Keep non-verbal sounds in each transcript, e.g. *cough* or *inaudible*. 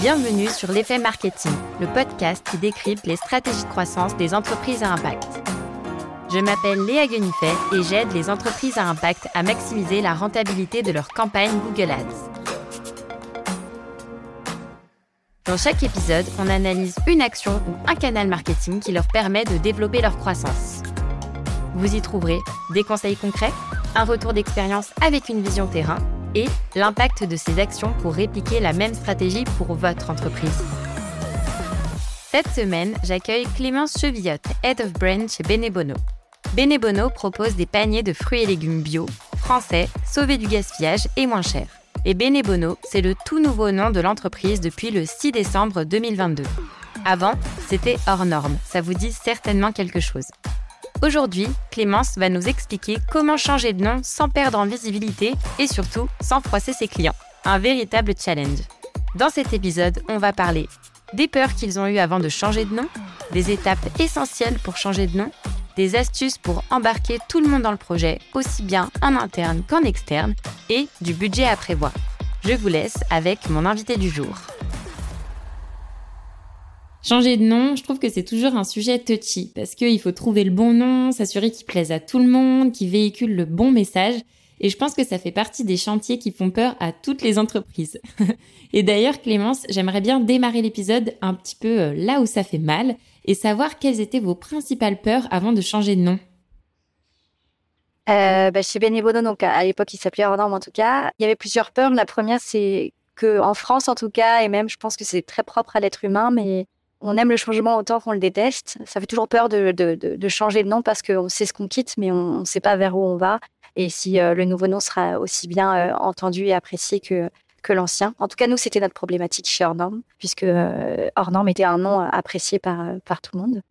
Bienvenue sur l'effet marketing, le podcast qui décrypte les stratégies de croissance des entreprises à impact. Je m'appelle Léa Guenifet et j'aide les entreprises à impact à maximiser la rentabilité de leur campagne Google Ads. Dans chaque épisode, on analyse une action ou un canal marketing qui leur permet de développer leur croissance. Vous y trouverez des conseils concrets, un retour d'expérience avec une vision terrain et l'impact de ces actions pour répliquer la même stratégie pour votre entreprise. Cette semaine, j'accueille Clémence Chevillotte, Head of Brand chez Benebono. Benebono propose des paniers de fruits et légumes bio, français, sauvés du gaspillage et moins chers. Et Benebono, c'est le tout nouveau nom de l'entreprise depuis le 6 décembre 2022. Avant, c'était hors norme, ça vous dit certainement quelque chose. Aujourd'hui, Clémence va nous expliquer comment changer de nom sans perdre en visibilité et surtout sans froisser ses clients. Un véritable challenge. Dans cet épisode, on va parler des peurs qu'ils ont eues avant de changer de nom, des étapes essentielles pour changer de nom, des astuces pour embarquer tout le monde dans le projet, aussi bien en interne qu'en externe, et du budget à prévoir. Je vous laisse avec mon invité du jour. Changer de nom, je trouve que c'est toujours un sujet touchy parce qu'il faut trouver le bon nom, s'assurer qu'il plaise à tout le monde, qu'il véhicule le bon message. Et je pense que ça fait partie des chantiers qui font peur à toutes les entreprises. *laughs* et d'ailleurs, Clémence, j'aimerais bien démarrer l'épisode un petit peu euh, là où ça fait mal et savoir quelles étaient vos principales peurs avant de changer de nom. Euh, bah, chez Benebono, donc à l'époque il s'appelait en tout cas, il y avait plusieurs peurs. La première, c'est que France en tout cas, et même je pense que c'est très propre à l'être humain, mais on aime le changement autant qu'on le déteste. Ça fait toujours peur de, de, changer de nom parce qu'on sait ce qu'on quitte, mais on ne sait pas vers où on va. Et si euh, le nouveau nom sera aussi bien euh, entendu et apprécié que, que l'ancien. En tout cas, nous, c'était notre problématique chez Hors puisque euh, était un nom apprécié par, par tout le monde.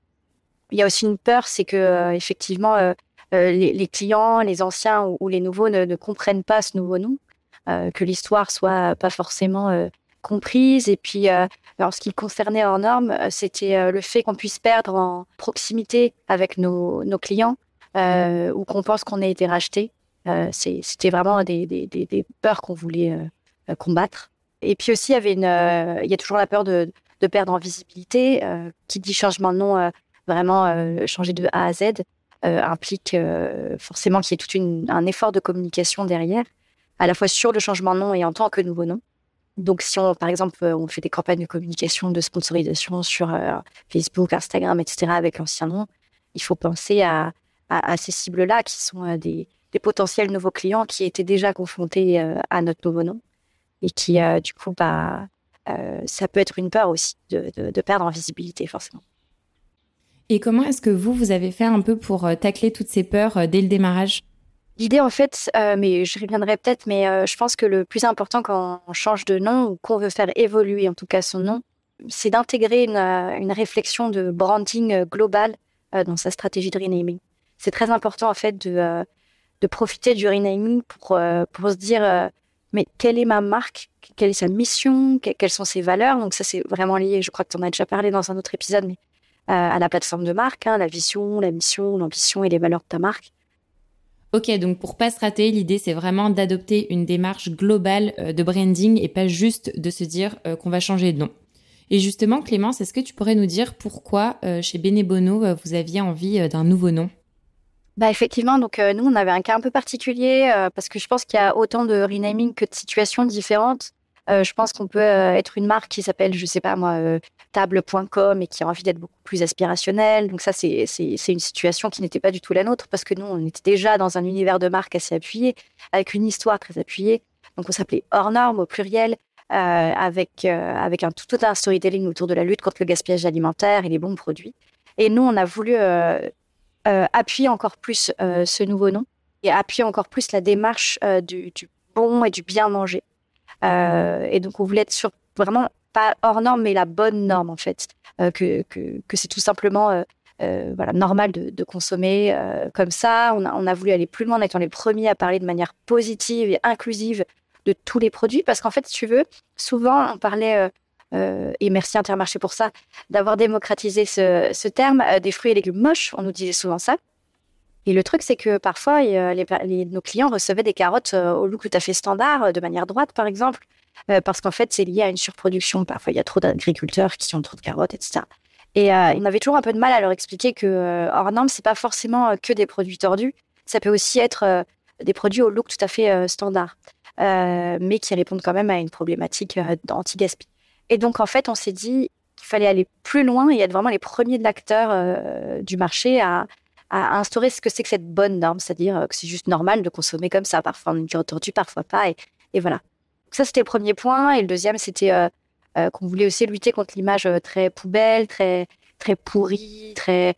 Il y a aussi une peur, c'est que effectivement, les, clients, les anciens ou, les nouveaux ne, ne, comprennent pas ce nouveau nom, que l'histoire soit pas forcément comprise. Et puis, euh, en ce qui concernait hors norme, euh, c'était euh, le fait qu'on puisse perdre en proximité avec nos, nos clients ou qu'on pense qu'on a été racheté. c'était vraiment des, des, des, peurs qu'on voulait combattre. Et puis aussi, il y avait une, il y a toujours la peur de, de perdre en visibilité. qui dit changement de nom, vraiment changer de A à Z, implique forcément qu'il y ait tout un effort de communication derrière, à la fois sur le changement de nom et en tant que nouveau nom. Donc, si on, par exemple, euh, on fait des campagnes de communication, de sponsorisation sur euh, Facebook, Instagram, etc., avec l'ancien nom, il faut penser à, ces cibles-là qui sont euh, des, potentiels nouveaux clients qui étaient déjà confrontés à notre nouveau nom et qui, du coup, bah, ça peut être une peur aussi de, de perdre en visibilité, forcément. Et comment est-ce que vous, vous avez fait un peu pour tacler toutes ces peurs dès le démarrage? L'idée, en fait, euh, mais je reviendrai peut-être, mais euh, je pense que le plus important quand on change de nom ou qu'on veut faire évoluer en tout cas son nom, c'est d'intégrer une, euh, réflexion de branding global dans sa stratégie de renaming. C'est très important en fait de, de profiter du renaming pour, pour se dire mais quelle est ma marque, quelle est sa mission, quelles sont ses valeurs? Donc ça c'est vraiment lié, je crois que tu en as déjà parlé dans un autre épisode, mais à la plateforme de marque, hein, la vision, la mission, l'ambition et les valeurs de ta marque. Ok, donc pour pas se rater, l'idée c'est vraiment d'adopter une démarche globale euh, de branding et pas juste de se dire euh, qu'on va changer de nom. Et justement, Clémence, est-ce que tu pourrais nous dire pourquoi euh, chez Benebono vous aviez envie d'un nouveau nom? Bah effectivement, donc nous on avait un cas un peu particulier parce que je pense qu'il y a autant de renaming que de situations différentes. Euh, je pense qu'on peut euh, être une marque qui s'appelle, je sais pas moi, euh, table.com et qui a envie d'être beaucoup plus aspirationnelle. Donc ça, c'est une situation qui n'était pas du tout la nôtre parce que nous, on était déjà dans un univers de marque assez appuyé, avec une histoire très appuyée. Donc on s'appelait hors norme au pluriel, avec, un tout, un storytelling autour de la lutte contre le gaspillage alimentaire et les bons produits. Et nous, on a voulu appuyer encore plus ce nouveau nom et appuyer encore plus la démarche du, du bon et du bien manger. Euh, et donc, on voulait être sur vraiment pas hors norme, mais la bonne norme, en fait. Euh, que, que, c'est tout simplement euh, voilà, normal de, de consommer comme ça. On a, on a, voulu aller plus loin en étant les premiers à parler de manière positive et inclusive de tous les produits. Parce qu'en fait, si tu veux, souvent, on parlait, et merci Intermarché pour ça, d'avoir démocratisé ce, ce terme, des fruits et légumes moches. On nous disait souvent ça. Et le truc, c'est que parfois, les, nos clients recevaient des carottes au look tout à fait standard, de manière droite, par exemple, parce qu'en fait, c'est lié à une surproduction. Parfois, il y a trop d'agriculteurs qui ont trop de carottes, etc. Et on avait toujours un peu de mal à leur expliquer que hors norme, c'est pas forcément que des produits tordus. Ça peut aussi être des produits au look tout à fait standard, mais qui répondent quand même à une problématique anti-gaspi. Et donc, en fait, on s'est dit qu'il fallait aller plus loin et être vraiment les premiers euh, du marché à, instaurer ce que c'est que cette bonne norme, c'est-à-dire euh, que c'est juste normal de consommer comme ça. Parfois, on est entendu, parfois pas. Et, voilà. ça, c'était le premier point. Et le deuxième, c'était euh, qu'on voulait aussi lutter contre l'image très poubelle, très, très pourrie, très,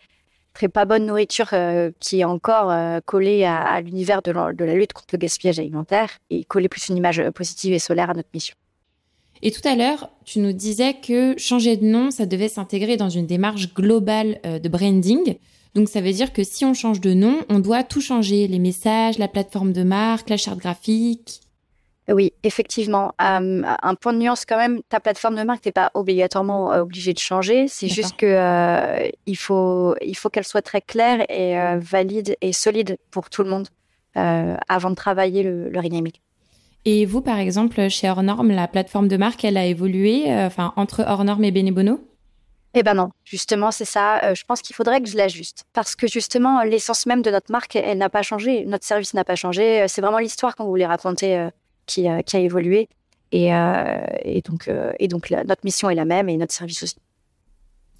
très pas bonne nourriture qui est encore collée à, l'univers de, de, la lutte contre le gaspillage alimentaire et coller plus une image positive et solaire à notre mission. Et tout à l'heure, tu nous disais que changer de nom, ça devait s'intégrer dans une démarche globale euh, de branding. Donc ça veut dire que si on change de nom, on doit tout changer, les messages, la plateforme de marque, la charte graphique. Oui, effectivement. Euh, un point de nuance quand même, ta plateforme de marque, n'est pas obligatoirement euh, obligé de changer. C'est juste que il faut, il faut qu'elle soit très claire et valide et solide pour tout le monde avant de travailler le, le renaming. Et vous, par exemple, chez Hors la plateforme de marque, elle a évolué euh, enfin, entre Hors et Benebono? Eh ben non, justement, c'est ça. Euh, je pense qu'il faudrait que je l'ajuste. Parce que justement, l'essence même de notre marque, elle, n'a pas changé. Notre service n'a pas changé. Euh, c'est vraiment l'histoire qu'on voulait raconter qui, qui, a évolué. Et, donc, notre mission est la même et notre service aussi.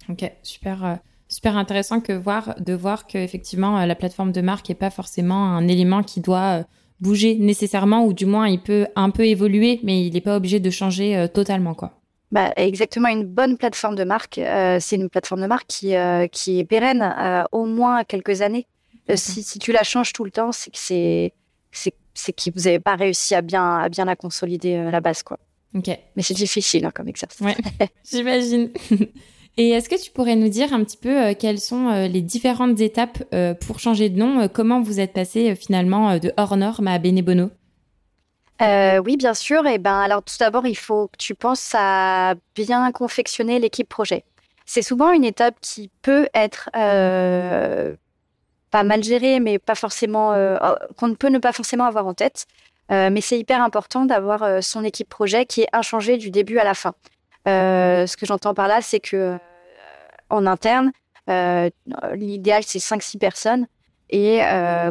Ok, super. Super intéressant que voir, de voir qu'effectivement, la plateforme de marque n'est pas forcément un élément qui doit bouger nécessairement, ou du moins il peut un peu évoluer, mais il n'est pas obligé de changer euh, totalement, quoi. Bah, exactement, une bonne plateforme de marque, euh, c'est une plateforme de marque qui, euh, qui est pérenne au moins quelques années. Si, si, tu la changes tout le temps, c'est que c'est c'est que vous n'avez pas réussi à bien à bien la consolider à la base, quoi. Ok. Mais c'est difficile hein, comme exercice. Ouais, *laughs* j'imagine. *laughs* Et est-ce que tu pourrais nous dire un petit peu euh, quelles sont euh, les différentes étapes euh, pour changer de nom? Comment vous êtes passé finalement de hors norme à Benebono? Oui, bien sûr. Et ben, alors tout d'abord, il faut que tu penses à bien confectionner l'équipe projet. C'est souvent une étape qui peut être pas mal gérée, mais pas forcément oh, qu'on ne peut ne pas forcément avoir en tête. mais c'est hyper important d'avoir son équipe projet qui est inchangée du début à la fin. Euh, ce que j'entends par là, c'est que euh, en interne, euh, l'idéal c'est 5-6 personnes et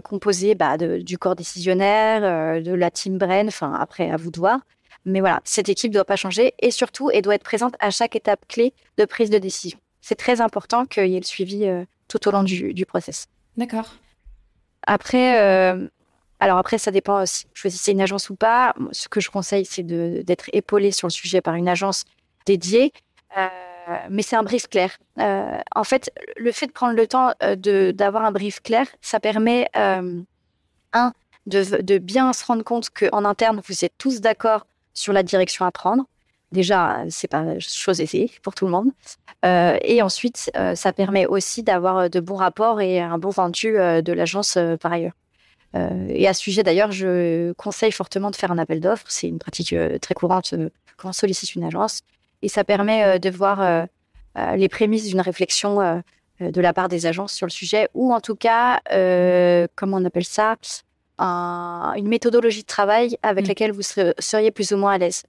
composé bah, du corps décisionnaire, de la team brain, enfin après à vous de voir. Mais voilà, cette équipe ne doit pas changer et surtout, elle doit être présente à chaque étape clé de prise de décision. C'est très important qu'il y ait le suivi tout au long du, du process. D'accord. Après, alors après, ça dépend si vous choisissez une agence ou pas. Ce que je conseille, c'est d'être épaulé sur le sujet par une agence dédié. Euh, mais c'est un brief clair. Euh, en fait, le fait de prendre le temps euh, d'avoir un brief clair, ça permet, un, de, de, bien se rendre compte qu'en interne, vous êtes tous d'accord sur la direction à prendre. Déjà, c'est pas chose aisée pour tout le monde. et ensuite, ça permet aussi d'avoir de bons rapports et un bon rendu de l'agence par ailleurs. et à ce sujet, d'ailleurs, je conseille fortement de faire un appel d'offres. C'est une pratique très courante quand on sollicite une agence. Et ça permet euh, de voir euh, euh, les prémices d'une réflexion de la part des agences sur le sujet, ou en tout cas, comment on appelle ça, une méthodologie de travail avec mmh. laquelle vous seriez plus ou moins à l'aise.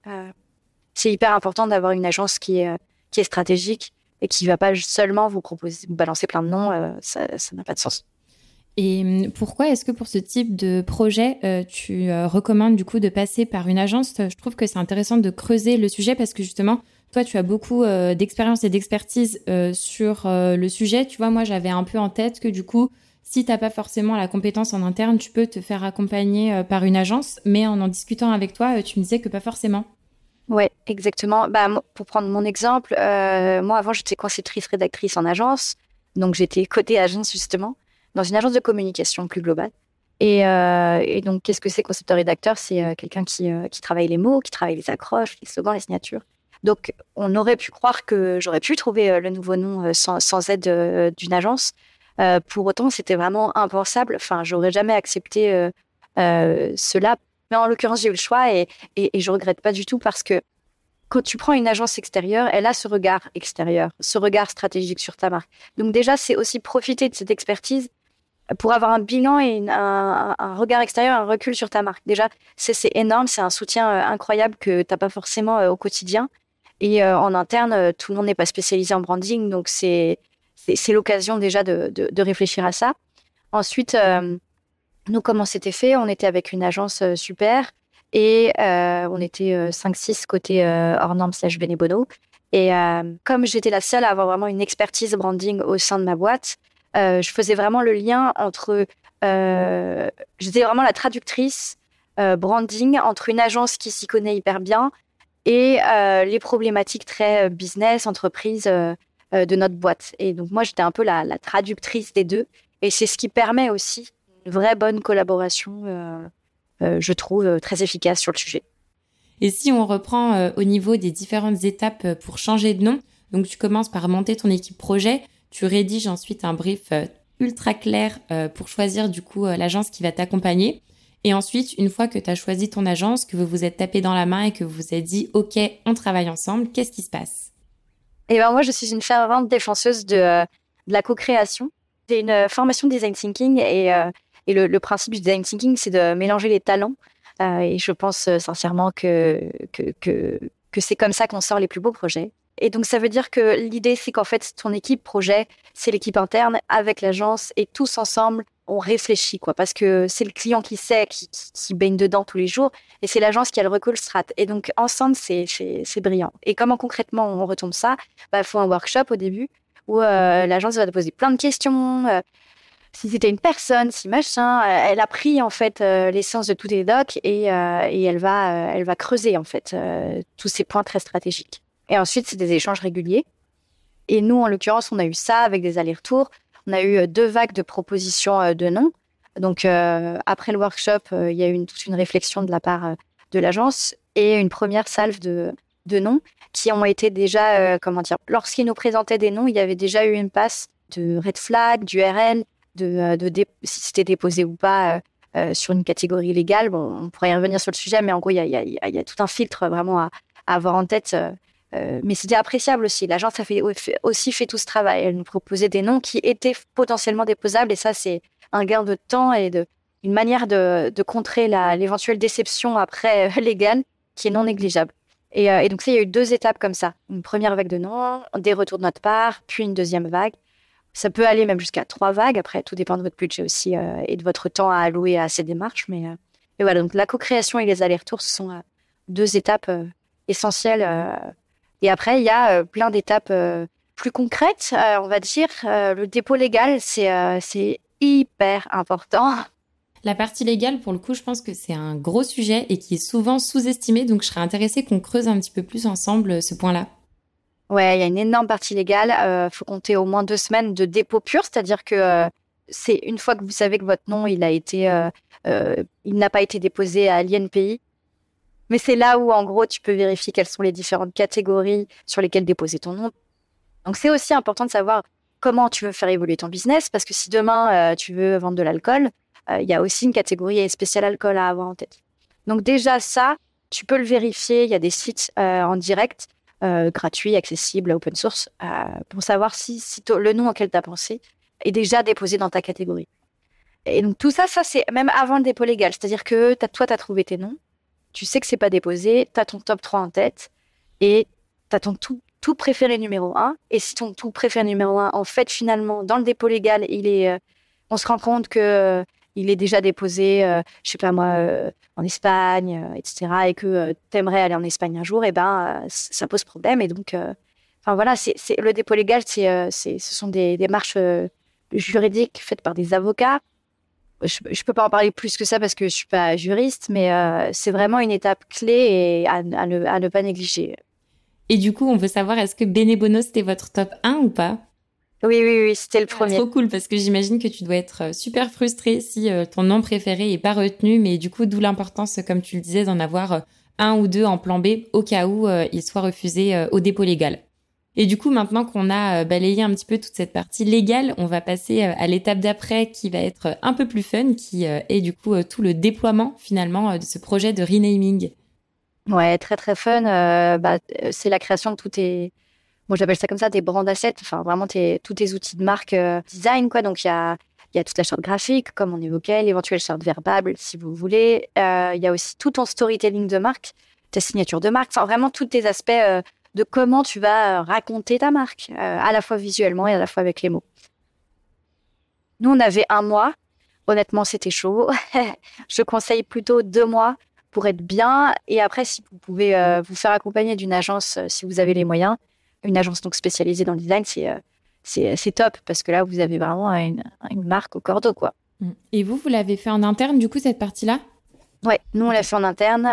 c'est hyper important d'avoir une agence qui est, qui est stratégique et qui ne va pas seulement vous proposer, vous balancer plein de noms, ça n'a pas de sens. Et hum, pourquoi est-ce que pour ce type de projet, tu recommandes du coup de passer par une agence? Je trouve que c'est intéressant de creuser le sujet parce que justement, toi, tu as beaucoup euh, d'expérience et d'expertise euh, sur euh, le sujet. Tu vois, moi, j'avais un peu en tête que du coup, si tu n'as pas forcément la compétence en interne, tu peux te faire accompagner par une agence. Mais en en discutant avec toi, tu me disais que pas forcément. Oui, exactement. Bah, pour prendre mon exemple, moi, avant, j'étais conceptrice rédactrice en agence. Donc, j'étais côté agence, justement, dans une agence de communication plus globale. Et, et donc, qu'est-ce que c'est concepteur-rédacteur? C'est quelqu'un qui, qui travaille les mots, qui travaille les accroches, les slogans, les signatures. Donc, on aurait pu croire que j'aurais pu trouver euh, le nouveau nom euh, sans, aide euh, d'une agence. pour autant, c'était vraiment impensable. Enfin, j'aurais jamais accepté cela. Mais en l'occurrence, j'ai eu le choix et, je regrette pas du tout parce que quand tu prends une agence extérieure, elle a ce regard extérieur, ce regard stratégique sur ta marque. Donc déjà, c'est aussi profiter de cette expertise pour avoir un bilan et un, regard extérieur, un recul sur ta marque. Déjà, c'est énorme, c'est un soutien incroyable que tu n'as pas forcément au quotidien. Et en interne, tout le monde n'est pas spécialisé en branding, donc c'est l'occasion déjà de, de, réfléchir à ça. Ensuite, nous, comment c'était fait? On était avec une agence super et on était 5-6 côté hors norme slash Benebono. Et comme j'étais la seule à avoir vraiment une expertise branding au sein de ma boîte, je faisais vraiment le lien entre. j'étais vraiment la traductrice branding entre une agence qui s'y connaît hyper bien et les problématiques très business, entreprise de notre boîte. Et donc, moi, j'étais un peu la, la, traductrice des deux. Et c'est ce qui permet aussi une vraie bonne collaboration, je trouve, très efficace sur le sujet. Et si on reprend euh, au niveau des différentes étapes euh, pour changer de nom, donc tu commences par monter ton équipe projet, tu rédiges ensuite un brief euh, ultra clair pour choisir du coup l'agence qui va t'accompagner. Et ensuite, une fois que tu as choisi ton agence, que vous vous êtes tapé dans la main et que vous vous êtes dit OK, on travaille ensemble, qu'est-ce qui se passe? Eh ben moi, je suis une fervente défenseuse de, la co-création. C'est une formation de design thinking et, et le, principe du design thinking, c'est de mélanger les talents euh, et je pense euh, sincèrement que, que, que c'est comme ça qu'on sort les plus beaux projets. Et donc, ça veut dire que l'idée, c'est qu'en fait, ton équipe projet, c'est l'équipe interne avec l'agence et tous ensemble, on réfléchit, quoi, parce que c'est le client qui sait, qui, qui, baigne dedans tous les jours, et c'est l'agence qui a le recul strat. Et donc, ensemble, c'est, c'est, brillant. Et comment concrètement on retombe ça? Il bah, faut un workshop au début où euh, l'agence va te poser plein de questions si c'était une personne, si machin. Euh, elle a pris en fait euh, l'essence de tous les docs et, euh, et elle va elle va creuser en fait tous ces points très stratégiques. Et ensuite, c'est des échanges réguliers. Et nous, en l'occurrence, on a eu ça avec des allers-retours. On a eu deux vagues de propositions de noms. Donc après le workshop, il y a eu toute une réflexion de la part de l'agence et une première salve de noms qui ont été déjà comment dire. Lorsqu'ils nous présentaient des noms, il y avait déjà eu une passe de red flag, du RN, de, euh, si c'était déposé ou pas euh, euh, sur une catégorie légale. Bon, on pourrait y revenir sur le sujet, mais en gros, il y a, tout un filtre vraiment à, avoir en tête. Mais c'était appréciable aussi. L'agence a fait, aussi fait tout ce travail. Elle nous proposait des noms qui étaient potentiellement déposables, et ça, c'est un gain de temps et de, une manière de, contrer l'éventuelle déception après légale qui est non négligeable. Et, et donc, ça, il y a eu deux étapes comme ça. Une première vague de noms, des retours de notre part, puis une deuxième vague. Ça peut aller même jusqu'à trois vagues. Après, tout dépend de votre budget aussi euh, et de votre temps à allouer à ces démarches. Mais, euh, voilà, donc la co-création et les allers-retours, ce sont euh, deux étapes essentielles. Et après, il y a plein d'étapes plus concrètes, on va dire. le dépôt légal, c'est hyper important. La partie légale, pour le coup, je pense que c'est un gros sujet et qui est souvent sous-estimé. Donc, je serais intéressée qu'on creuse un petit peu plus ensemble ce point-là. Ouais, il y a une énorme partie légale. Il euh, faut compter au moins deux semaines de dépôt pur, c'est-à-dire que euh, c'est une fois que vous savez que votre nom il a été, euh, il n'a pas été déposé à l'INPI. Mais c'est là où, en gros, tu peux vérifier quelles sont les différentes catégories sur lesquelles déposer ton nom. Donc, c'est aussi important de savoir comment tu veux faire évoluer ton business, parce que si demain tu veux vendre de l'alcool, il y a aussi une catégorie spéciale alcool à avoir en tête. Donc déjà ça, tu peux le vérifier. Il y a des sites en direct euh, gratuit, accessible, open source, euh, pour savoir si, le nom auquel tu as pensé est déjà déposé dans ta catégorie. Et donc tout ça, ça c'est même avant le dépôt légal. C'est-à-dire que toi, tu as trouvé tes noms, tu sais que c'est pas déposé, tu as ton top 3 en tête et tu as ton tout, tout, préféré numéro 1. Et si ton tout préféré numéro 1, en fait, finalement, dans le dépôt légal, il est, euh, on se rend compte que il est déjà déposé, euh, je sais pas moi, euh, en Espagne, euh, etc., et que tu aimerais aller en Espagne un jour, et ben ça pose problème. Et donc, enfin voilà, c'est le dépôt légal, c'est, ce sont des démarches juridiques faites par des avocats. Je, ne peux pas en parler plus que ça parce que je suis pas juriste, mais c'est vraiment une étape clé et à, à, ne, à, ne, pas négliger. Et du coup, on veut savoir est-ce que Benebono c'était votre top 1 ou pas? Oui, oui, oui, c'était le premier. trop cool parce que j'imagine que tu dois être euh, super frustré si euh, ton nom préféré est pas retenu, mais du coup, d'où l'importance, comme tu le disais, d'en avoir euh, un ou deux en plan B au cas où il soit refusé au dépôt légal. Et du coup, maintenant qu'on a balayé un petit peu toute cette partie légale, on va passer à l'étape d'après qui va être un peu plus fun, qui est du coup tout le déploiement finalement de ce projet de renaming. Ouais, très très fun. bah, c'est la création de tout tes moi j'appelle ça comme ça des brand assets, enfin vraiment tes, tous tes outils de marque euh, design quoi. Donc il y a Il y a toute la charte graphique, comme on évoquait, l'éventuelle charte verbale, si vous voulez. il y a aussi tout ton storytelling de marque, ta signature de marque, enfin vraiment tous tes aspects de comment tu vas raconter ta marque, à la fois visuellement et à la fois avec les mots. Nous, on avait un mois. Honnêtement, c'était chaud. *laughs* je conseille plutôt deux mois pour être bien. Et après, si vous pouvez euh, vous faire accompagner d'une agence, euh, si vous avez les moyens, une agence donc spécialisée dans le design, c'est euh, c'est top parce que là, vous avez vraiment une, marque au cordeau, quoi. Et vous, vous l'avez fait en interne, du coup, cette partie-là? Ouais, nous, on l'a fait en interne.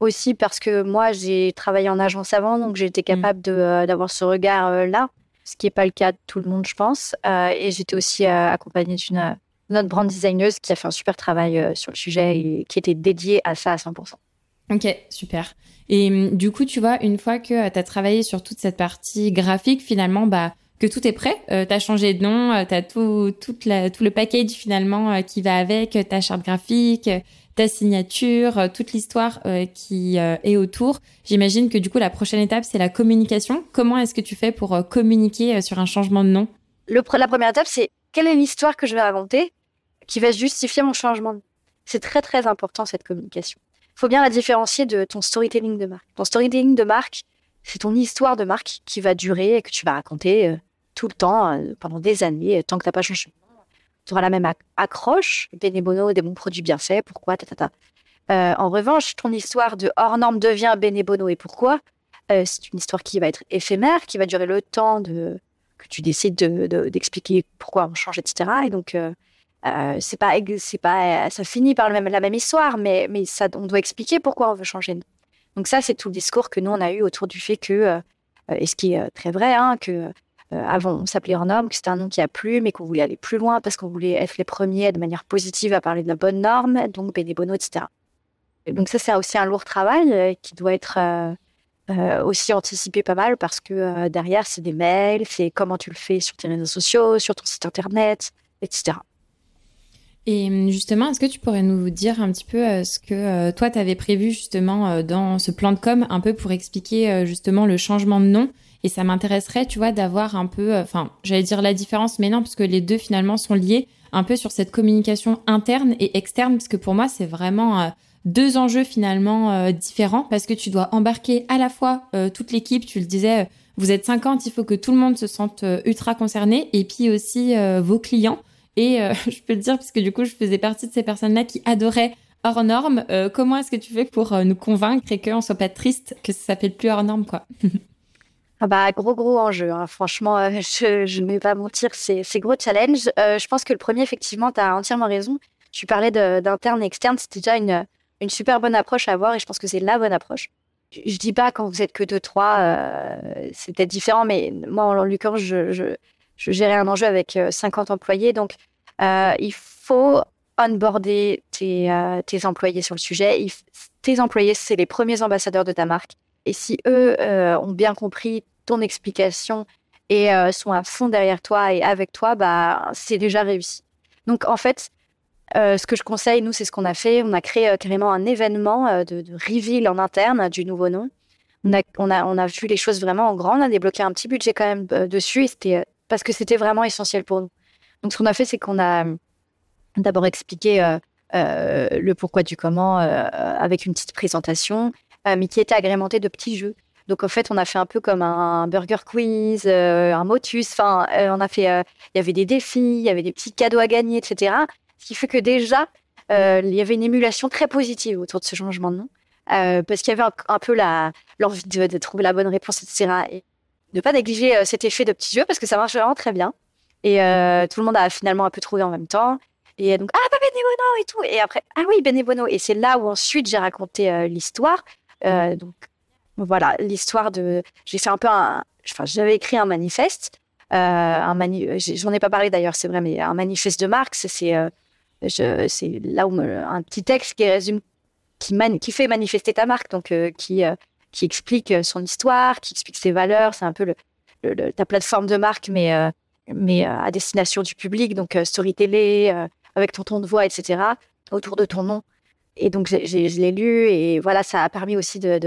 Aussi parce que moi, j'ai travaillé en agence avant, donc j'ai été mm. capable d'avoir ce regard-là ce qui n'est pas le cas de tout le monde, je pense. Euh, et j'étais aussi euh, accompagnée d'une euh, notre brand designeuse qui a fait un super travail sur le sujet et qui était dédiée à ça à 100%. Ok, super. Et hum, du coup, tu vois, une fois que tu as travaillé sur toute cette partie graphique, finalement, bah, que tout est prêt, tu as changé de nom, tu as tout, tout le package finalement qui va avec, ta charte graphique, ta signature, euh, toute l'histoire euh, qui euh, est autour. J'imagine que du coup, la prochaine étape, c'est la communication. Comment est-ce que tu fais pour communiquer sur un changement de nom? La première étape, c'est quelle est l'histoire que je vais raconter qui va justifier mon changement de nom? C'est très, très important, cette communication. Il faut bien la différencier de ton storytelling de marque. Ton storytelling de marque, c'est ton histoire de marque qui va durer et que tu vas raconter tout le temps, pendant des années, tant que tu n'as pas changé tu auras la même accroche, Benebono, des bons produits bien faits, pourquoi, ta, euh, en revanche, ton histoire de hors norme devient Benebono et pourquoi, euh, c'est une histoire qui va être éphémère, qui va durer le temps de, que tu décides d'expliquer pourquoi on change, etc. Et donc, euh, c'est pas, c'est pas, ça finit par le même, la même histoire, mais, mais ça, on doit expliquer pourquoi on veut changer. Donc ça, c'est tout le discours que nous, on a eu autour du fait que, et ce qui est très vrai, hein, que euh, avant, on s'appelait Norme, que c'était un nom qui a plu, mais qu'on voulait aller plus loin parce qu'on voulait être les premiers de manière positive à parler de la bonne norme, donc Bénébono, etc. donc ça, c'est aussi un lourd travail euh, qui doit être euh, aussi anticipé pas mal parce que derrière, c'est des mails, c'est comment tu le fais sur tes réseaux sociaux, sur ton site internet, etc. Et hum, justement, est-ce que tu pourrais nous dire un petit peu ce que toi, tu avais prévu justement dans ce plan de com, un peu pour expliquer justement le changement de nom et ça m'intéresserait, tu vois, d'avoir un peu, euh, enfin, j'allais dire la différence, mais non, parce que les deux finalement sont liés un peu sur cette communication interne et externe, parce que pour moi, c'est vraiment euh, deux enjeux finalement euh, différents, parce que tu dois embarquer à la fois toute l'équipe, tu le disais, vous êtes 50, il faut que tout le monde se sente ultra concerné, et puis aussi vos clients. Et *laughs* je peux te dire, parce que du coup, je faisais partie de ces personnes-là qui adoraient hors norme. comment est-ce que tu fais pour nous convaincre et qu'on soit pas triste que ça s'appelle plus hors norme, quoi? *laughs* Ah bah, gros, gros enjeu. Hein. Franchement, euh, *laughs* je ne vais pas mentir, c'est gros challenge. Euh, je pense que le premier, effectivement, tu as entièrement raison. Tu parlais d'interne et externe. C'était déjà une, une super bonne approche à avoir et je pense que c'est la bonne approche. Je, dis pas quand vous êtes que deux, trois, euh, c'est peut-être différent, mais moi, en l'occurrence, je, je, je, gérais un enjeu avec 50 employés. Donc, il faut onboarder tes, tes employés sur le sujet. tes employés, c'est les premiers ambassadeurs de ta marque. Et si eux ont bien compris ton explication et euh, sont à fond derrière toi et avec toi, bah, c'est déjà réussi. Donc, en fait, euh, ce que je conseille, nous, c'est ce qu'on a fait. On a créé euh, carrément un événement de, de, reveal en interne du nouveau nom. On a, on, a, on a vu les choses vraiment en grand. On a débloqué un petit budget quand même dessus et parce que c'était vraiment essentiel pour nous. Donc, ce qu'on a fait, c'est qu'on a d'abord expliqué le pourquoi du comment avec une petite présentation, mais qui était agrémentée de petits jeux. Donc en fait, on a fait un peu comme un burger quiz, euh, un motus. Enfin, euh, on a fait, euh, il y avait des défis, il y avait des petits cadeaux à gagner, etc. Ce qui fait que déjà, il y avait une émulation très positive autour de ce changement de nom, parce qu'il y avait un, peu l'envie de, trouver la bonne réponse, etc. Et ne pas négliger cet effet de petit jeu parce que ça marche vraiment très bien. Et tout le monde a finalement un peu trouvé en même temps. Et donc, ah, bah, Benebono et tout. Et après, ah oui, Benebono. Et c'est là où ensuite j'ai raconté l'histoire. donc, voilà, l'histoire de. J'ai fait un peu un. Enfin, j'avais écrit un manifeste. Euh, un mani... J'en ai pas parlé d'ailleurs, c'est vrai, mais un manifeste de Marx, c'est euh, c'est là où un petit texte qui résume, qui, qui fait manifester ta marque, donc euh, qui qui explique son histoire, qui explique ses valeurs. C'est un peu le, ta plateforme de marque, mais mais à destination du public, donc story télé, avec ton ton de voix, etc. Autour de ton nom. Et donc, je l'ai lu et voilà, ça a permis aussi de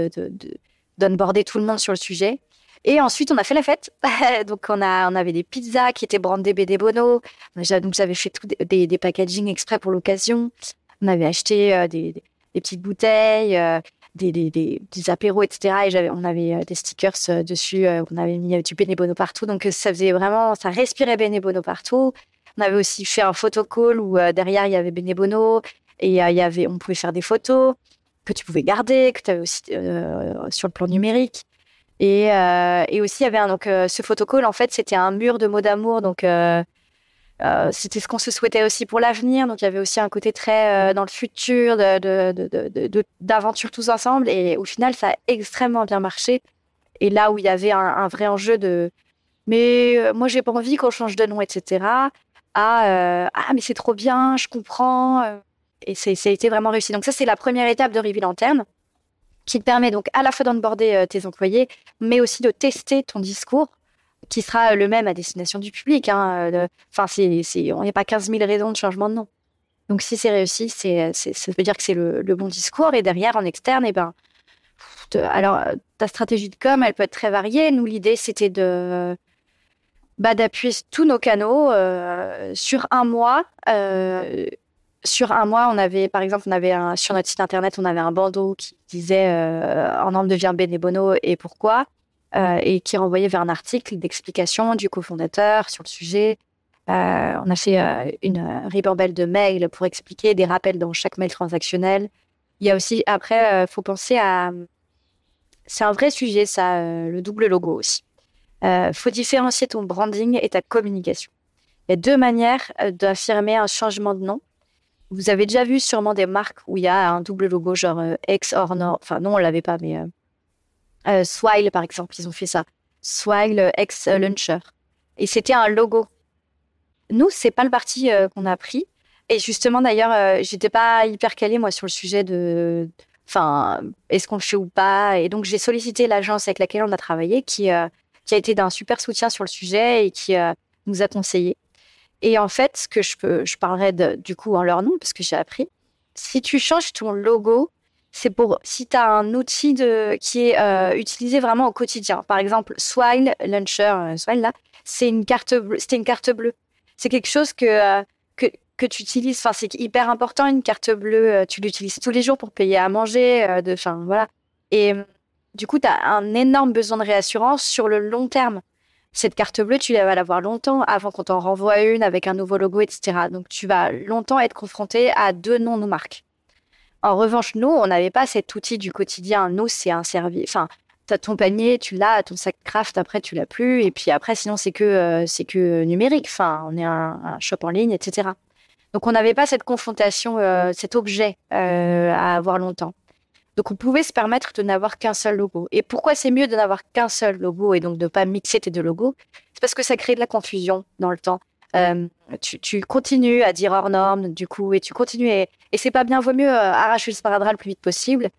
d'onboarder tout le monde sur le sujet. Et ensuite, on a fait la fête. *laughs* donc, on, a, on avait des pizzas qui étaient brandées BD Bono. Donc, j'avais fait des, des, packaging exprès pour l'occasion. On avait acheté euh, des, petites bouteilles, euh, des, apéros, etc. Et on avait euh, des stickers dessus. on avait mis du BD Bono partout. Donc, ça faisait vraiment, ça respirait BD Bono partout. On avait aussi fait un photocall où derrière, il y avait BD Bono. Et on pouvait faire des photos que tu pouvais garder, que tu avais aussi sur le plan numérique. Et, euh, et aussi, il y avait un, donc, euh, ce photocall, en fait, c'était un mur de mots d'amour. Donc, euh, euh, c'était ce qu'on se souhaitait aussi pour l'avenir. Donc, il y avait aussi un côté très dans le futur, d'aventure tous ensemble. Et au final, ça a extrêmement bien marché. Et là où il y avait un, un vrai enjeu de mais moi, j'ai pas envie qu'on change de nom, etc. À ah, mais c'est trop bien, je comprends. Et ça a été vraiment réussi. Donc, ça, c'est la première étape de Reveal Lanterne qui te permet donc à la fois d'onboarder euh, tes employés, mais aussi de tester ton discours qui sera le même à destination du public. Hein, euh, enfin, c'est, c'est, on n'y a pas 15 000 raisons de changement de nom. Donc, si c'est réussi, c'est, c'est, ça veut dire que c'est le, bon discours. Et derrière, en externe, eh ben, alors, ta stratégie de com, elle peut être très variée. Nous, l'idée, c'était de, bah, d'appuyer tous nos canaux euh, sur un mois. Euh, sur un mois, on avait, par exemple, on avait un, sur notre site internet, on avait un bandeau qui disait euh, en nombre devient Benebono et pourquoi, euh, et qui renvoyait vers un article d'explication du cofondateur sur le sujet. Euh, on a fait euh, une ribambelle de mails pour expliquer des rappels dans chaque mail transactionnel. Il y a aussi, après, faut penser à. C'est un vrai sujet, ça, le double logo aussi. faut différencier ton branding et ta communication. Il y a deux manières d'affirmer un changement de nom. Vous avez déjà vu sûrement des marques où il y a un double logo, genre euh, X or Nord. Enfin, non, on l'avait pas, mais euh, euh, Swile, par exemple, ils ont fait ça. Swile X Launcher. Et c'était un logo. Nous, c'est pas le parti qu'on a pris. Et justement, d'ailleurs, j'étais pas hyper calée, moi, sur le sujet de. Enfin, est-ce qu'on le fait ou pas Et donc, j'ai sollicité l'agence avec laquelle on a travaillé, qui, qui a été d'un super soutien sur le sujet et qui nous a conseillé. Et en fait, ce que je peux, je parlerai du coup en leur nom parce que j'ai appris. Si tu changes ton logo, c'est pour si tu as un outil qui est euh, utilisé vraiment au quotidien. Par exemple, Swile Launcher, euh, là, c'est une carte. C'était une carte bleue. C'est quelque chose que, euh, que, que tu utilises. Enfin, c'est hyper important une carte bleue. tu l'utilises tous les jours pour payer à manger. de, enfin voilà. Et du coup, tu as un énorme besoin de réassurance sur le long terme cette carte bleue, tu vas l'avoir longtemps avant qu'on t'en renvoie une avec un nouveau logo, etc. Donc, tu vas longtemps être confronté à deux noms de. En revanche, nous, on n'avait pas cet outil du quotidien. Nous, c'est un service. Enfin, tu as ton panier, tu l'as, ton sac craft, après, tu l'as plus. Et puis après, sinon, c'est que, euh, c'est que numérique. Enfin, on est un, shop en ligne, etc. Donc, on n'avait pas cette confrontation, euh, cet objet euh, à avoir longtemps. Donc, on pouvait se permettre de n'avoir qu'un seul logo. Et pourquoi c'est mieux de n'avoir qu'un seul logo et donc de ne pas mixer tes deux logos? C'est parce que ça crée de la confusion dans le temps. Euh, tu, continues à dire hors norme, du coup, et tu continues. Et, et c'est pas bien, vaut mieux euh, arracher le sparadrap le plus vite possible.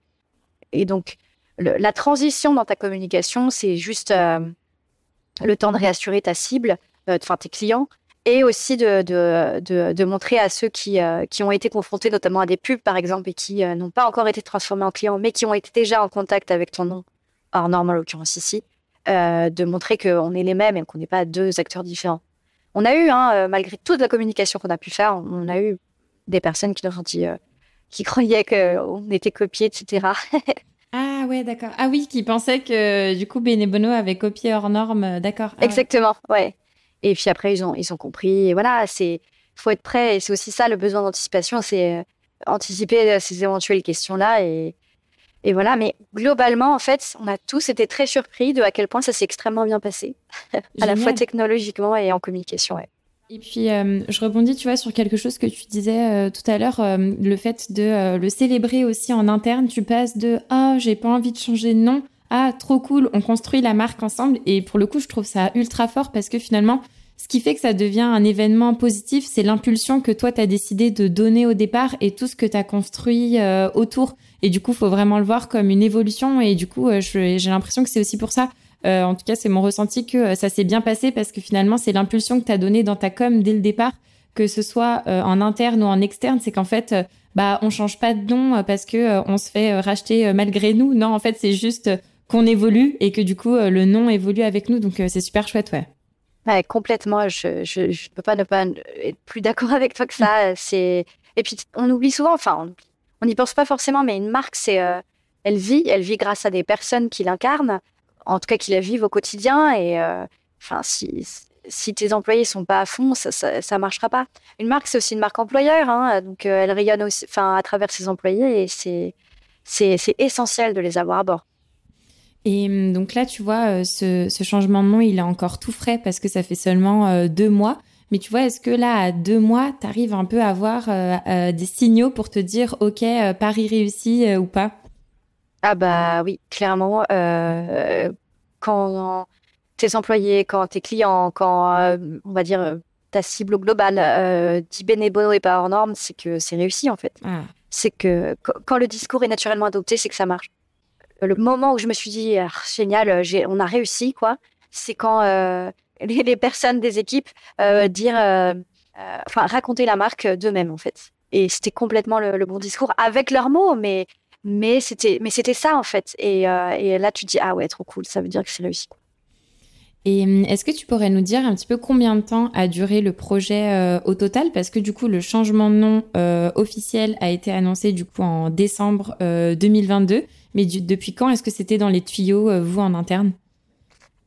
Et donc, la transition dans ta communication, c'est juste euh, le temps de réassurer ta cible, enfin tes clients, et aussi de, de, de, montrer à ceux qui, euh, qui ont été confrontés notamment à des pubs, par exemple, et qui euh, n'ont pas encore été transformés en clients, mais qui ont été déjà en contact avec ton nom, hors norme en l'occurrence ici, euh, de montrer qu'on est les mêmes et qu'on n'est pas deux acteurs différents. On a eu, hein, malgré toute la communication qu'on a pu faire, on a eu des personnes qui nous ont dit, qui croyaient qu'on était copiés, etc. *laughs* Ah ouais, d'accord. Ah oui, qui pensaient que du coup Benebono avait copié hors norme, d'accord. Ah Exactement, ouais. Et puis après, ils ont, ils ont compris. Et voilà, c'est faut être prêt. Et c'est aussi ça le besoin d'anticipation, c'est euh, anticiper ces éventuelles questions-là. Et, et voilà. Mais globalement, en fait, on a tous été très surpris de à quel point ça s'est extrêmement bien passé, *laughs* à la fois technologiquement et en communication. Ouais. Et puis, euh, je rebondis, tu vois, sur quelque chose que tu disais euh, tout à l'heure, le fait de le célébrer aussi en interne. Tu passes de ah, j'ai pas envie de changer de nom ah trop cool, on construit la marque ensemble. Et pour le coup, je trouve ça ultra fort parce que finalement, ce qui fait que ça devient un événement positif, c'est l'impulsion que toi, tu as décidé de donner au départ et tout ce que tu as construit euh, autour. Et du coup, faut vraiment le voir comme une évolution. Et du coup, euh, j'ai l'impression que c'est aussi pour ça, euh, en tout cas, c'est mon ressenti, que ça s'est bien passé parce que finalement, c'est l'impulsion que tu as donnée dans ta com dès le départ, que ce soit en interne ou en externe. C'est qu'en fait, bah, on change pas de nom parce que on se fait racheter malgré nous. Non, en fait, c'est juste qu'on évolue et que du coup le nom évolue avec nous. Donc c'est super chouette, ouais. Ouais, complètement. Je, je, je peux pas ne pas être plus d'accord avec toi que ça. C'est et puis on oublie souvent. Enfin, on n'y pense pas forcément, mais une marque, c'est elle vit, elle vit grâce à des personnes qui l'incarnent, en tout cas qui la vivent au quotidien. Et enfin, si si tes employés sont pas à fond, ça, ça, marchera pas. Une marque, c'est aussi une marque employeur, hein, donc euh, elle rayonne aussi, enfin, à travers ses employés et c'est, c'est, essentiel de les avoir à bord. Et hum, donc là, tu vois, euh, ce, changement de nom, il est encore tout frais parce que ça fait seulement euh, deux mois. Mais tu vois, est-ce que là, à deux mois, tu arrives un peu à avoir des signaux pour te dire, OK, Paris réussi ou pas? Ah bah oui, clairement. quand tes employés, quand tes clients, quand, euh, on va dire, euh, ta cible globale euh, dit bénévole et pas hors norme, c'est que c'est réussi en fait. Ah. C'est que quand le discours est naturellement adopté, c'est que ça marche. Le moment où je me suis dit, ah, génial, on a réussi, quoi, c'est quand *laughs* les, personnes des équipes dire, enfin, raconter la marque d'eux-mêmes en fait. Et c'était complètement le, bon discours avec leurs mots, mais mais c'était mais c'était ça en fait. Et, là, tu dis ah ouais, trop cool, ça veut dire que c'est réussi. Et hum, est-ce que tu pourrais nous dire un petit peu combien de temps a duré le projet euh, au total? Parce que du coup, le changement de nom euh, officiel a été annoncé du coup en décembre 2022. Euh, Mais depuis quand est-ce que c'était dans les tuyaux, vous, en interne?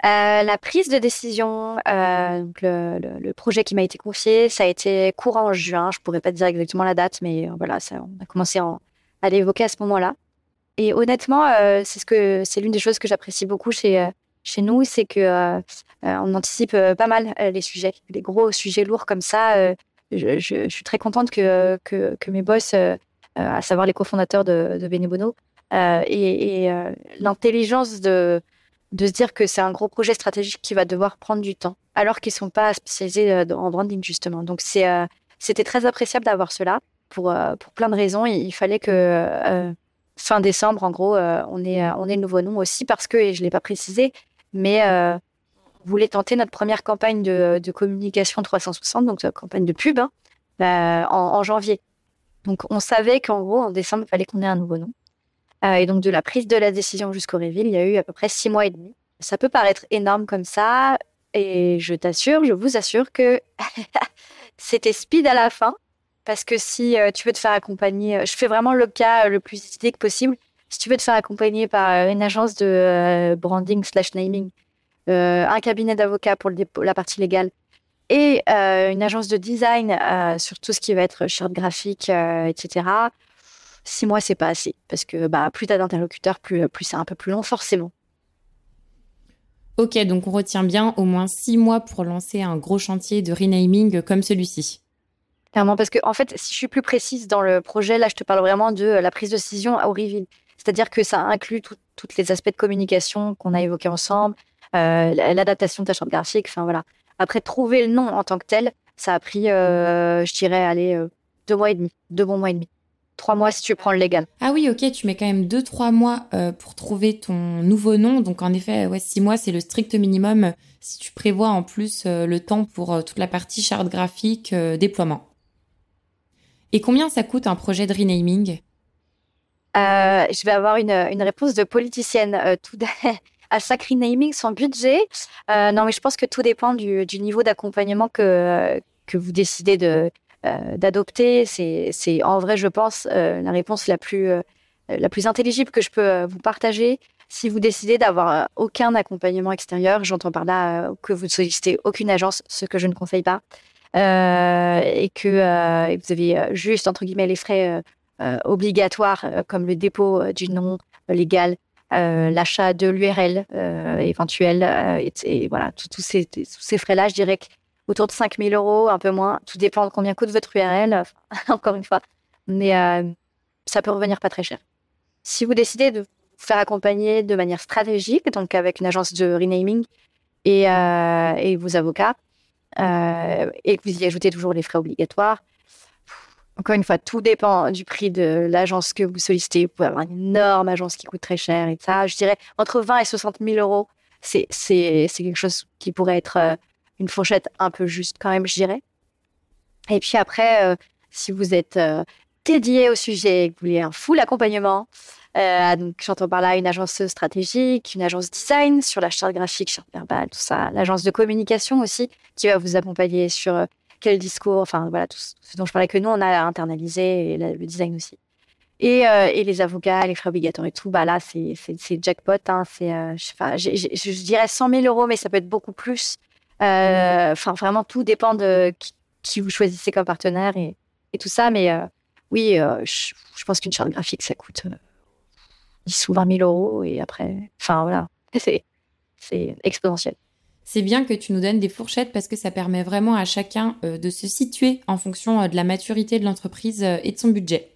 La prise de décision, donc le, projet qui m'a été confié, ça a été courant en juin. Je pourrais pas dire exactement la date, mais voilà, ça, on a commencé à l'évoquer à ce moment-là. Et honnêtement, c'est ce que c'est l'une des choses que j'apprécie beaucoup chez chez nous, c'est que euh, euh, on anticipe euh, pas mal les sujets, les gros sujets lourds comme ça. Je, suis très contente que, que, mes boss, à savoir les cofondateurs de, de Benebono, et, l'intelligence de, de se dire que c'est un gros projet stratégique qui va devoir prendre du temps, alors qu'ils ne sont pas spécialisés en branding, justement. Donc, c'était très appréciable d'avoir cela pour, pour plein de raisons. Il, fallait que fin décembre, en gros, on, ait, on ait le nouveau nom aussi parce que, et je ne l'ai pas précisé, mais euh, on voulait tenter notre première campagne de, communication 360, donc campagne de pub, hein, euh, en, janvier. Donc on savait qu'en gros, en décembre, il fallait qu'on ait un nouveau nom. Euh, et donc de la prise de la décision jusqu'au reveal, il y a eu à peu près six mois et demi. Ça peut paraître énorme comme ça, et je t'assure, je vous assure que *laughs* c'était speed à la fin. Parce que si tu veux te faire accompagner, je fais vraiment le cas le plus idéal possible si tu veux te faire accompagner par euh, une agence de euh, branding slash naming, euh, un cabinet d'avocats pour la partie légale et une agence de design sur tout ce qui va être charte graphique, etc. Six mois, c'est pas assez parce que bah, plus tu as d'interlocuteurs, plus, plus c'est un peu plus long forcément. Ok, donc on retient bien au moins six mois pour lancer un gros chantier de renaming comme celui-ci. Clairement, parce que en fait, si je suis plus précise dans le projet, là, je te parle vraiment de la prise de décision au reveal. C'est-à-dire que ça inclut tous les aspects de communication qu'on a évoqués ensemble, euh, l'adaptation de ta charte graphique. Enfin voilà. Après, trouver le nom en tant que tel, ça a pris, euh, je dirais, allez, euh, deux mois et demi, deux bons mois et demi. Trois mois si tu prends le légal. Ah oui, ok, tu mets quand même deux, trois mois pour trouver ton nouveau nom. Donc en effet, ouais, six mois, c'est le strict minimum si tu prévois en plus le temps pour toute la partie charte graphique, déploiement. Et combien ça coûte un projet de renaming? Euh, je vais avoir une, une réponse de politicienne. Euh, tout *laughs* à chaque renaming, son budget. Euh, non, mais je pense que tout dépend du, du niveau d'accompagnement que, que vous décidez de, d'adopter. C'est, en vrai, je pense, la réponse la plus, la plus intelligible que je peux vous partager. Si vous décidez d'avoir aucun accompagnement extérieur, j'entends par là que vous ne sollicitez aucune agence, ce que je ne conseille pas, et que vous avez juste, entre guillemets, les frais euh, obligatoires euh, comme le dépôt euh, du nom légal, l'achat de l'URL éventuel, et, voilà, tous ces, frais-là, je dirais autour de 5 000 euros, un peu moins. Tout dépend de combien coûte votre URL, *laughs* encore une fois. Mais ça peut revenir pas très cher. Si vous décidez de vous faire accompagner de manière stratégique, donc avec une agence de renaming et, et vos avocats, et que vous y ajoutez toujours les frais obligatoires, encore une fois, tout dépend du prix de l'agence que vous sollicitez. Vous pouvez avoir une énorme agence qui coûte très cher et ça. Je dirais entre 20 et 60 000 euros. C'est, quelque chose qui pourrait être euh, une fourchette un peu juste quand même, je dirais. Et puis après, euh, si vous êtes euh, dédié au sujet, que vous voulez un full accompagnement, Euh, donc, j'entends par là une agence stratégique, une agence design sur la charte graphique, charte verbale, tout ça. L'agence de communication aussi, qui va vous accompagner sur euh, quel discours, enfin voilà, tout ce dont je parlais que nous, on a internalisé, et le design aussi. Et, et, les avocats, les frais obligatoires et tout, bah là, c'est jackpot. Hein, c'est, je, je, dirais 100 000 euros, mais ça peut être beaucoup plus. Euh, enfin, vraiment, tout dépend de qui, vous choisissez comme partenaire et, et tout ça. Mais oui, je, je, pense qu'une charte graphique, ça coûte 10 ou 20 000 euros. Et après, enfin, voilà, *laughs* c'est exponentiel. C'est bien que tu nous donnes des fourchettes parce que ça permet vraiment à chacun de se situer en fonction de la maturité de l'entreprise et de son budget.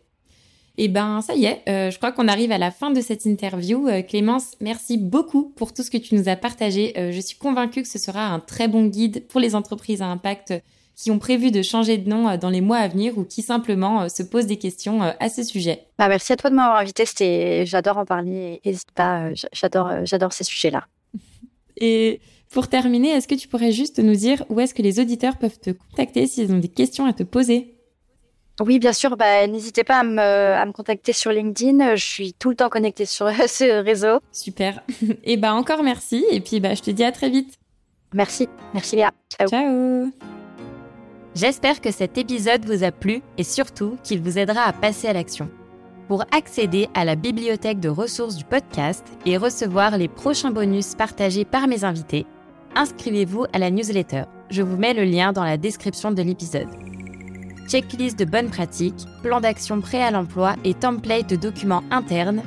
Et eh ben ça y est, euh, je crois qu'on arrive à la fin de cette interview. Euh, Clémence, merci beaucoup pour tout ce que tu nous as partagé. Euh, je suis convaincue que ce sera un très bon guide pour les entreprises à impact qui ont prévu de changer de nom dans les mois à venir ou qui simplement se posent des questions à ce sujet. Bah, merci à toi de m'avoir invité. C'était, j'adore en parler. N'hésite pas, j'adore, j'adore ces sujets-là. *laughs* Et pour terminer, est-ce que tu pourrais juste nous dire où est-ce que les auditeurs peuvent te contacter s'ils ont des questions à te poser? Oui, bien sûr. Bah, n'hésitez pas à me, à me, contacter sur LinkedIn. Je suis tout le temps connectée sur *laughs* ce réseau. Super. *laughs* Et bah encore merci. Et puis bah je te dis à très vite. Merci. Merci Léa. Ciao. Ciao. J'espère que cet épisode vous a plu et surtout qu'il vous aidera à passer à l'action. Pour accéder à la bibliothèque de ressources du podcast et recevoir les prochains bonus partagés par mes invités, inscrivez-vous à la newsletter. Je vous mets le lien dans la description de l'épisode checklist de bonnes pratiques, plan d'action prêt à l'emploi et template de documents internes.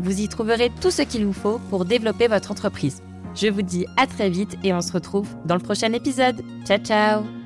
Vous y trouverez tout ce qu'il vous faut pour développer votre entreprise. Je vous dis à très vite et on se retrouve dans le prochain épisode. Ciao ciao